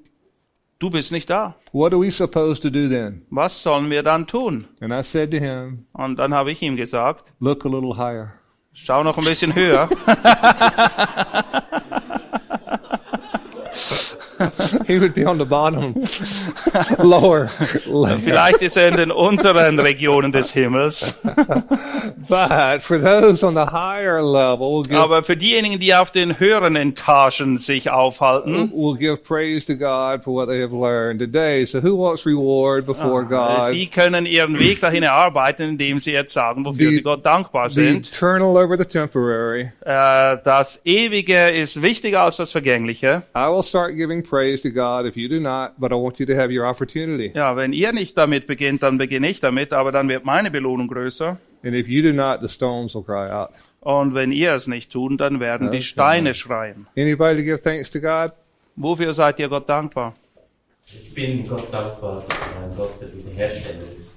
du bist nicht da. What are we supposed to do then? Was sollen wir dann tun? And I said to him, Und dann habe ich ihm gesagt, Look a little higher. Schau noch ein bisschen höher. he would be on the bottom, lower layer. Vielleicht ist er in den unteren Regionen des Himmels. But for those on the higher level, we'll Aber für diejenigen, die auf den höheren Etagen sich aufhalten, we'll give praise to God for what they have learned today. So who wants reward before God? die können ihren Weg dahin erarbeiten, indem sie jetzt sagen, wofür Die- sie Gott dankbar The sind. eternal over the temporary. Äh, Das Ewige ist wichtiger als das Vergängliche. I will start giving praise to God if you do not, but I want you to have your opportunity. Ja, wenn ihr nicht damit beginnt, dann beginne ich damit, aber dann wird meine Belohnung größer. And if you do not, the stones will cry out. Und wenn ihr es nicht tun, dann werden die Okay. Steine schreien. Anybody to give thanks to God? Wofür seid ihr Gott dankbar? Ich bin Gott dankbar, dass mein Gott der Wiederhersteller ist.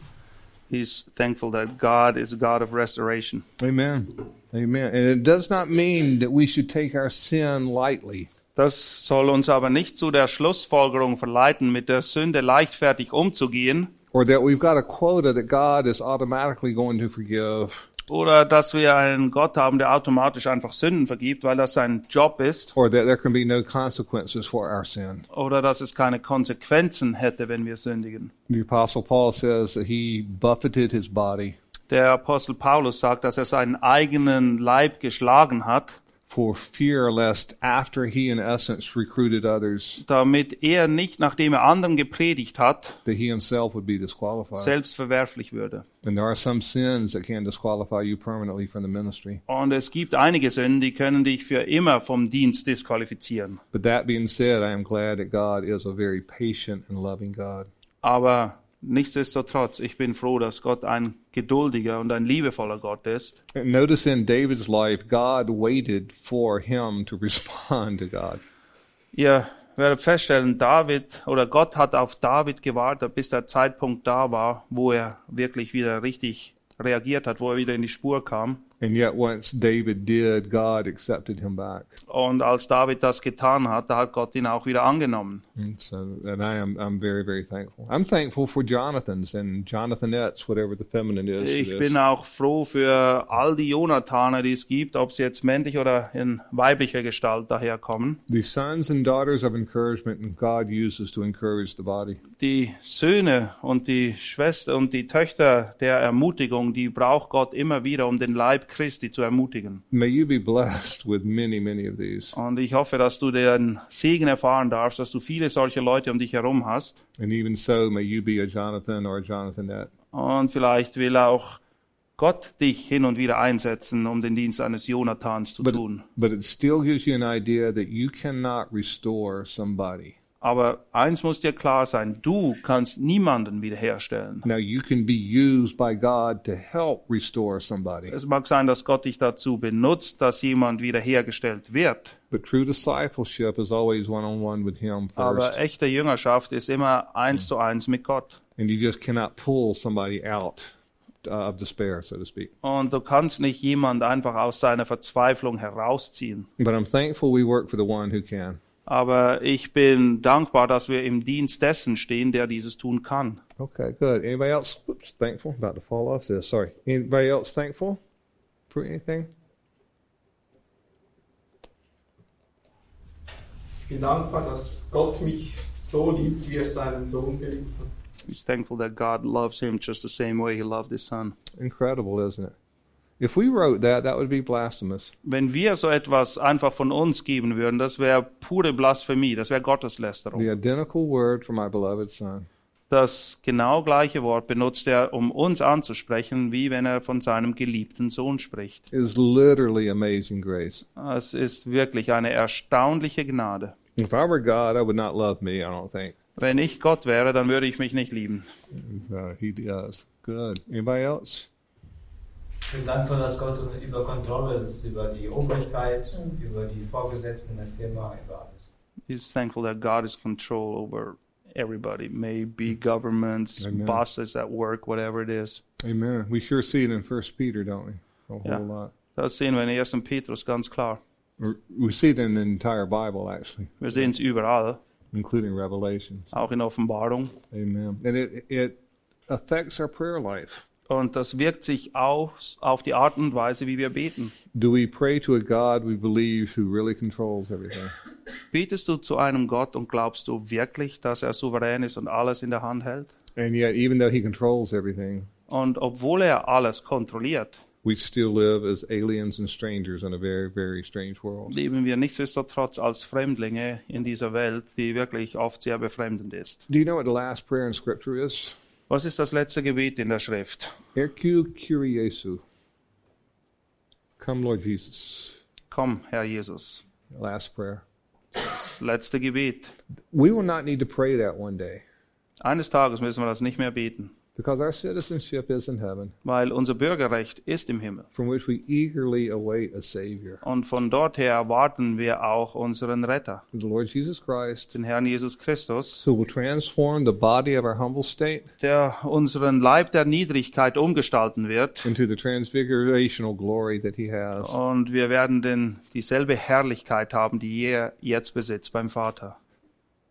He's thankful that God is a God of restoration. Amen. Amen. And it does not mean that we should take our sin lightly. Das soll uns aber nicht zu der Schlussfolgerung verleiten, mit der Sünde leichtfertig umzugehen or that we've got a quota that God is automatically going to forgive. oder dass wir einen Gott haben, der automatisch einfach Sünden vergibt, weil das sein Job ist or that there can be no consequences for our sin. oder dass es keine Konsequenzen hätte, wenn wir sündigen. The Apostle Paul says that he buffeted his body Der Apostel Paulus sagt, dass er seinen eigenen Leib geschlagen hat, for fear lest after he, in essence, recruited others, damit er nicht, nachdem er anderen gepredigt hat, that he himself would be disqualified. selbst verwerflich würde. And there are some sins that can disqualify you permanently from the ministry. Und es gibt einige Sünden, die können dich für immer vom Dienst disqualifizieren. But that being said, I am glad that God is a very patient and loving God. Aber nichtsdestotrotz, ich bin froh, dass Gott ein geduldiger und ein liebevoller Gott ist. Notice in David's life, God waited for him to respond to God. Ihr werdet feststellen, David oder Gott hat auf David gewartet, bis der Zeitpunkt da war, wo er wirklich wieder richtig reagiert hat, wo er wieder in die Spur kam. And yet, once David did, God accepted him back. Und als David das getan hat, da hat Gott ihn auch wieder angenommen. And so, and I am, I'm very, very thankful. I'm thankful for Jonathan's and Jonathanettes, whatever the feminine is. Ich bin auch froh für all die Jonathaner, die es gibt, ob sie jetzt männlich oder in weiblicher Gestalt daherkommen. The sons and daughters of encouragement God uses to encourage the body. Die Söhne und die Schwester und die Töchter der Ermutigung, die braucht Gott immer wieder, um den Leib Christi zu ermutigen. May you be blessed with many, many of these. Und ich hoffe, dass du den Segen erfahren darfst, dass du viele solche Leute um dich herum hast. And even so, may you be a Jonathan or a Jonathanette. Und vielleicht will auch Gott dich hin und wieder einsetzen, um den Dienst eines Jonathans zu But, tun. but it still gives you an idea that you cannot restore somebody. Aber eins muss dir klar sein, du kannst niemanden wiederherstellen. Now, you can be used by God to help restore somebody. Es mag sein, dass Gott dich dazu benutzt, dass jemand wiederhergestellt wird. But true discipleship is always one on one with Him Aber first. echte Jüngerschaft ist immer eins zu eins mit Gott. And you just cannot pull somebody out uh, of despair, so to speak. Und du kannst nicht jemand einfach aus seiner Verzweiflung herausziehen. But I'm thankful we work for the one who can. Aber ich bin dankbar, dass wir im Dienst dessen stehen, der dieses tun kann. Okay, good. Anybody else whoops, thankful? About to fall off this. Sorry. Anybody else thankful for anything? Ich bin dankbar, dass Gott mich so liebt, wie er seinen Sohn geliebt hat. He's thankful that God loves him just the same way he loved his son. Incredible, isn't it? If we wrote that, that would be blasphemous. Wenn wir so etwas einfach von uns geben würden, das wäre pure Blasphemie, das wäre Gotteslästerung. The identical word for my beloved son. Das genau gleiche Wort benutzt er, um uns anzusprechen, wie wenn er von seinem geliebten Sohn spricht. is literally amazing grace. Es ist wirklich eine erstaunliche Gnade. If I were God, I would not love me, I don't think. Wenn ich Gott wäre, dann würde ich mich nicht lieben. Uh, he does. Good. Anybody else? Ich bin dankbar, dass Gott über Kontrolle ist, über die Obrigkeit, mhm. über die Vorgesetzten der Firma, über alles. He's thankful that God is control over everybody, maybe governments, Amen. bosses at work, whatever it is. Amen. We sure see it in First Peter, don't we? A whole Yeah. lot. Das sehen wir in 1. Petrus ganz klar. Or- We see it in the entire Bible, actually, Wir sehen es überall, including Revelations. auch in Offenbarung. Amen. And it it affects our prayer life. Und das wirkt sich aus auf die Art und Weise, wie wir beten. Do we pray to a God we believe who really controls everything? Betest du zu einem Gott und glaubst du wirklich, dass er souverän ist und alles in der Hand hält? And yet, even though He controls everything, Und obwohl er alles kontrolliert, we still live as aliens and strangers in a very, very strange world. leben wir nichtsdestotrotz als Fremdlinge in dieser Welt, die wirklich oft sehr befremdend ist. Do you know what the last prayer in Scripture is? Was ist das letzte Gebet in der Schrift? Kuriesu. Come, Lord Jesus. Komm, Herr Jesus. Last prayer. Das letzte Gebet. We will not need to pray that one day Eines Tages müssen wir das nicht mehr beten, because our citizenship is in heaven, weil unser Bürgerrecht ist im Himmel. from which we eagerly await a Savior, Und von dort her erwarten wir auch unseren Retter, the Lord Jesus Christ, den Herrn Jesus Christus, who will transform the body of our humble state der unseren Leib der Niedrigkeit umgestalten wird. into the transfigurational glory that He has. Und wir werden denn dieselbe Herrlichkeit haben, die er jetzt besitzt beim Vater.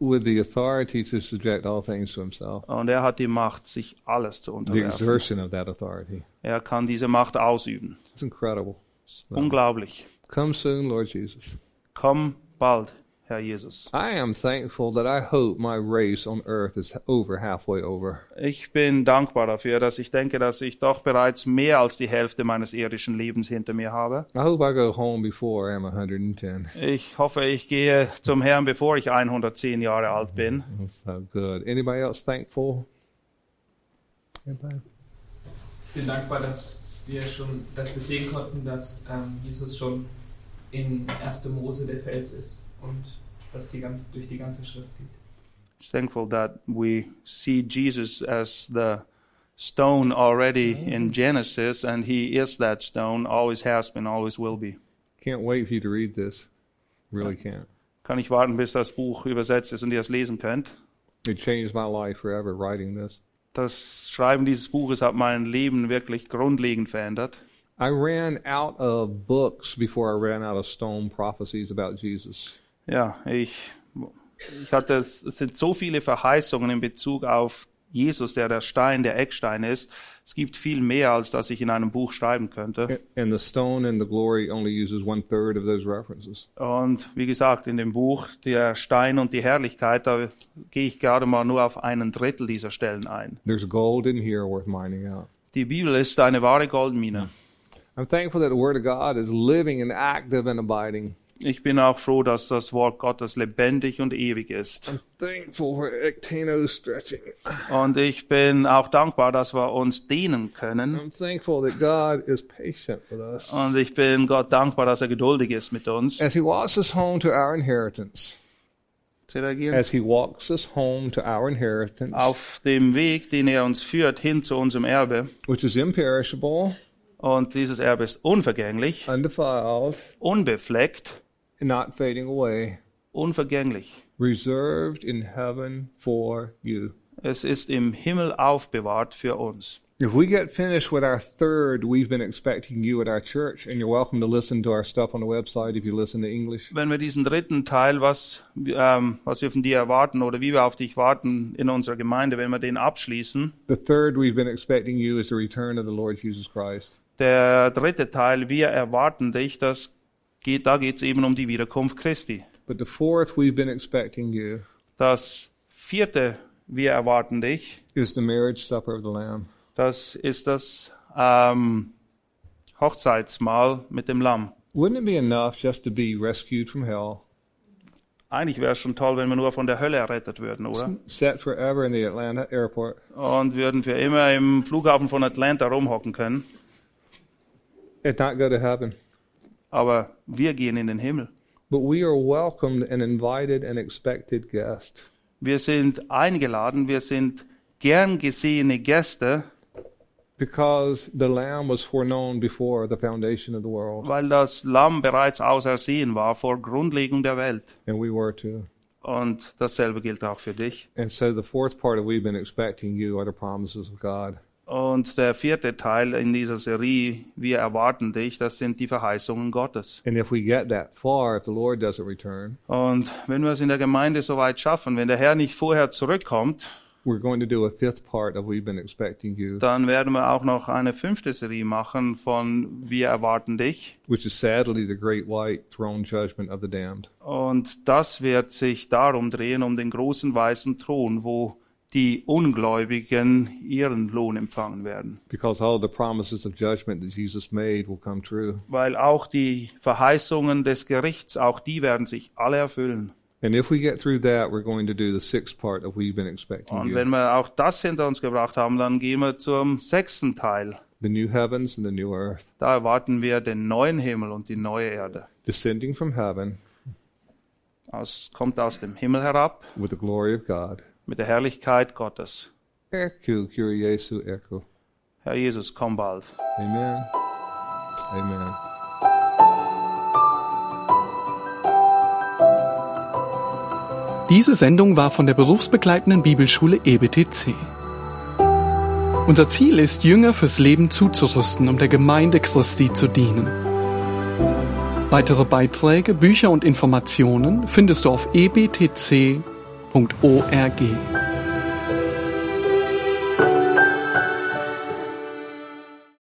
With the authority to subject all things to himself. Und er hat die Macht, sich alles zu The unterwerfen. exertion of that authority. Er kann diese Macht ausüben. It's incredible. Das ist unglaublich. Come soon, Lord Jesus. Komm bald, Herr Jesus. I am thankful that I hope my race on earth is over halfway over. Ich bin dankbar dafür, dass ich denke, dass ich doch bereits mehr als die Hälfte meines irdischen Lebens hinter mir habe. I hope I go home before I'm 110. Ich hoffe, ich gehe zum Herrn, bevor ich 110 Jahre alt bin. That's so good. Anybody else thankful? Anybody? Ich bin dankbar, dass wir schon, dass wir sehen konnten, dass ähm, Jesus schon in 1. Mose der Fels ist und dass die gan- durch die ganze Schrift geht. Thankful that we see Jesus as the stone already in Genesis, and he is that stone, always has been, always will be. Can't wait for you to read this. Really can't. Kann ich warten, bis das Buch übersetzt ist und ihr es lesen könnt. It changed my life forever writing this. Das Schreiben dieses Buches hat mein Leben wirklich grundlegend verändert. I ran out of books before I ran out of stone prophecies about Jesus. Ja, ich, ich hatte, es es sind so viele Verheißungen in Bezug auf Jesus, der der Stein, der Eckstein ist. Es gibt viel mehr, als das ich in einem Buch schreiben könnte. And the stone and the glory only uses one third of those references. Und wie gesagt, in dem Buch Der Stein und die Herrlichkeit, da gehe ich gerade mal nur auf einen Drittel dieser Stellen ein. There's gold in here worth mining out. Die Bibel ist eine wahre Goldmine. I'm thankful that the Word of God is living and active and abiding. Ich bin auch froh, dass das Wort Gottes lebendig und ewig ist. Und ich bin auch dankbar, dass wir uns dehnen können. I'm thankful that God is patient with us Und ich bin Gott dankbar, dass er geduldig ist mit uns. as He walks us home to our inheritance. As He walks us home to our inheritance, Auf dem Weg, den er uns führt hin zu unserem Erbe. which is imperishable, Und dieses Erbe ist unvergänglich, undefiled, unbefleckt, not fading away, unvergänglich. reserved in heaven for you. Es ist im Himmel aufbewahrt für uns. If we get finished with our third, we've been expecting you at our church, and you're welcome to listen to our stuff on the website if you listen to English. Wenn wir diesen dritten Teil, was, ähm, was wir von dir erwarten oder wie wir auf dich warten in unserer Gemeinde, wenn wir den abschließen, The third we've been expecting you is the return of the Lord Jesus Christ. der dritte Teil, wir erwarten dich, das geht, da geht es eben um die Wiederkunft Christi. But the fourth we've been expecting you Das vierte, wir erwarten dich, is the marriage supper of the Lamb. das ist das ähm, Hochzeitsmahl mit dem Lamm. Wouldn't it be enough just to be rescued from hell, Eigentlich wäre es schon toll, wenn wir nur von der Hölle errettet würden, oder? set forever in the Atlanta airport, Und würden für immer im Flughafen von Atlanta rumhocken können. and not go to heaven? Aber wir gehen in den Himmel. But we are welcomed and invited and expected guests. Wir sind eingeladen, wir sind gern gesehene Gäste, Because the Lamb was foreknown before the foundation of the world, weil das Lamm bereits ausersehen war vor Grundlegung der Welt. and we were too. Und dasselbe gilt auch für dich. And so the fourth part of we've been expecting you are the promises of God. Und der vierte Teil in dieser Serie, wir erwarten dich, das sind die Verheißungen Gottes. And if we get that far, if the Lord doesn't return, Und wenn wir es in der Gemeinde so weit schaffen, wenn der Herr nicht vorher zurückkommt, we're going to do a fifth part of We've Been Expecting You, dann werden wir auch noch eine fünfte Serie machen von Wir erwarten dich. which is sadly the great white throne judgment of the damned. Und das wird sich darum drehen, um den großen weißen Thron, wo die Ungläubigen ihren Lohn empfangen werden. Because all the promises of judgment that Jesus made will come true. Weil auch die Verheißungen des Gerichts, auch die werden sich alle erfüllen. And if we get through that, we're going to do the sixth part of We've Been Expecting Und wenn wir auch das hinter uns gebracht haben, dann gehen wir zum sechsten Teil. The new heavens and the new earth. Da erwarten wir den neuen Himmel und die neue Erde. Descending from heaven Es kommt aus dem Himmel herab with the glory of God. Mit der Herrlichkeit Gottes. Erku Kuriesu Erku. Herr Jesus, komm bald. Amen. Amen. Diese Sendung war von der berufsbegleitenden Bibelschule EBTC. Unser Ziel ist, Jünger fürs Leben zuzurüsten, um der Gemeinde Christi zu dienen. Weitere Beiträge, Bücher und Informationen findest du auf ebtc.org.